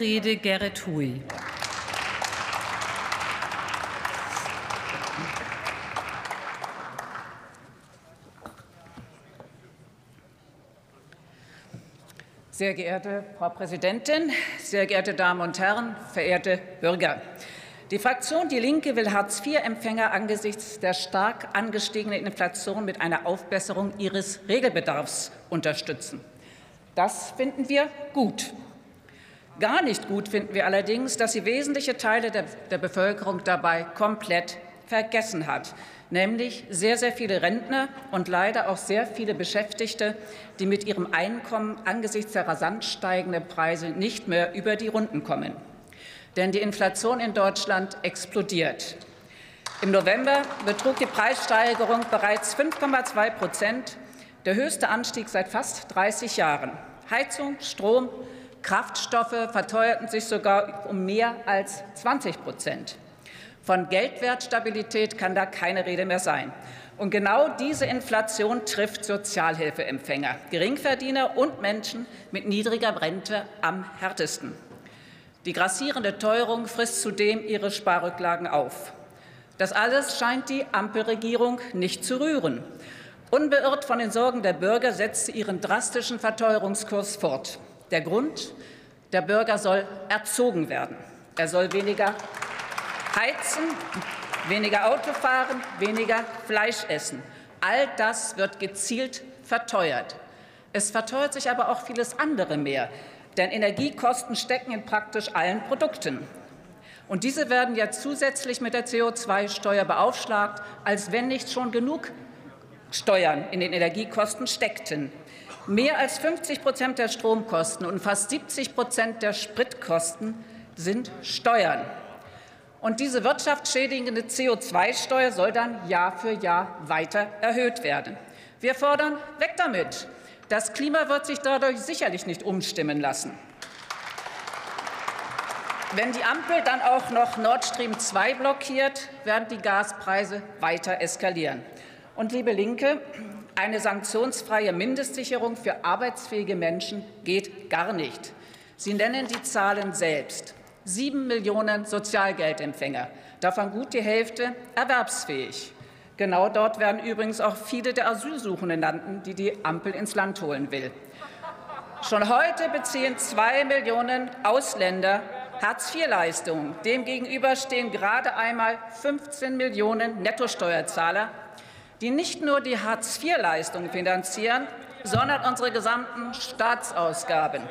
Rede Gerrit Hui. Sehr geehrte Frau Präsidentin, sehr geehrte Damen und Herren, verehrte Bürger! Die Fraktion Die Linke will Hartz-IV-Empfänger angesichts der stark angestiegenen Inflation mit einer Aufbesserung ihres Regelbedarfs unterstützen. Das finden wir gut. Gar nicht gut finden wir allerdings, dass sie wesentliche Teile der, der Bevölkerung dabei komplett vergessen hat, nämlich sehr, sehr viele Rentner und leider auch sehr viele Beschäftigte, die mit ihrem Einkommen angesichts der rasant steigenden Preise nicht mehr über die Runden kommen. Denn die Inflation in Deutschland explodiert. Im November betrug die Preissteigerung bereits 5,2 Prozent, der höchste Anstieg seit fast 30 Jahren. Heizung, Strom, Kraftstoffe verteuerten sich sogar um mehr als 20 Prozent. Von Geldwertstabilität kann da keine Rede mehr sein. Und genau diese Inflation trifft Sozialhilfeempfänger, Geringverdiener und Menschen mit niedriger Rente am härtesten. Die grassierende Teuerung frisst zudem ihre Sparrücklagen auf. Das alles scheint die Ampelregierung nicht zu rühren. Unbeirrt von den Sorgen der Bürger setzt sie ihren drastischen Verteuerungskurs fort. Der Grund, der Bürger soll erzogen werden. Er soll weniger heizen, weniger Auto fahren, weniger Fleisch essen. All das wird gezielt verteuert. Es verteuert sich aber auch vieles andere mehr, denn Energiekosten stecken in praktisch allen Produkten. Und diese werden ja zusätzlich mit der CO2-Steuer beaufschlagt, als wenn nicht schon genug Steuern in den Energiekosten steckten. Mehr als 50 Prozent der Stromkosten und fast 70 Prozent der Spritkosten sind Steuern. Und diese wirtschaftsschädigende CO2-Steuer soll dann Jahr für Jahr weiter erhöht werden. Wir fordern weg damit. Das Klima wird sich dadurch sicherlich nicht umstimmen lassen. Wenn die Ampel dann auch noch Nord Stream 2 blockiert, werden die Gaspreise weiter eskalieren. Und liebe Linke, eine sanktionsfreie Mindestsicherung für arbeitsfähige Menschen geht gar nicht. Sie nennen die Zahlen selbst. Sieben Millionen Sozialgeldempfänger, davon gut die Hälfte erwerbsfähig. Genau dort werden übrigens auch viele der Asylsuchenden landen, die die Ampel ins Land holen will. Schon heute beziehen zwei Millionen Ausländer Hartz-IV-Leistungen. Demgegenüber stehen gerade einmal 15 Millionen Nettosteuerzahler, die nicht nur die Hartz-IV-Leistungen finanzieren, sondern unsere gesamten Staatsausgaben.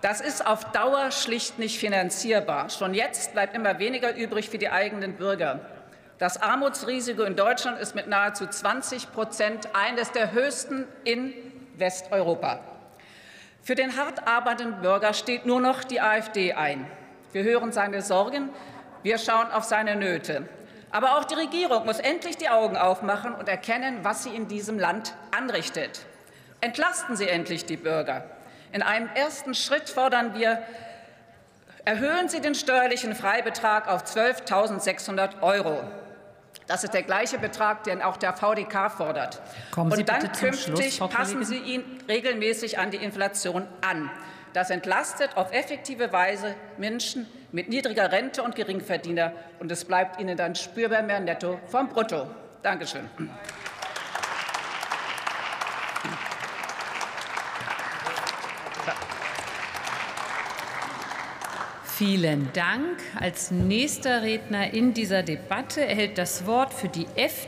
Das ist auf Dauer schlicht nicht finanzierbar. Schon jetzt bleibt immer weniger übrig für die eigenen Bürger. Das Armutsrisiko in Deutschland ist mit nahezu 20 Prozent eines der höchsten in Westeuropa. Für den hart arbeitenden Bürger steht nur noch die AfD ein. Wir hören seine Sorgen, wir schauen auf seine Nöte. Aber auch die Regierung muss endlich die Augen aufmachen und erkennen, was sie in diesem Land anrichtet. Entlasten Sie endlich die Bürger. In einem ersten Schritt fordern wir, erhöhen Sie den steuerlichen Freibetrag auf 12.600 Euro. Das ist der gleiche Betrag, den auch der VDK fordert. Kommen Sie Und dann Schluss, künftig Frau passen Sie ihn regelmäßig an die Inflation an. Das entlastet auf effektive Weise Menschen mit niedriger Rente und Geringverdiener, und es bleibt ihnen dann spürbar mehr netto vom Brutto. Dankeschön. Vielen Dank. Als nächster Redner in dieser Debatte erhält das Wort für die FDP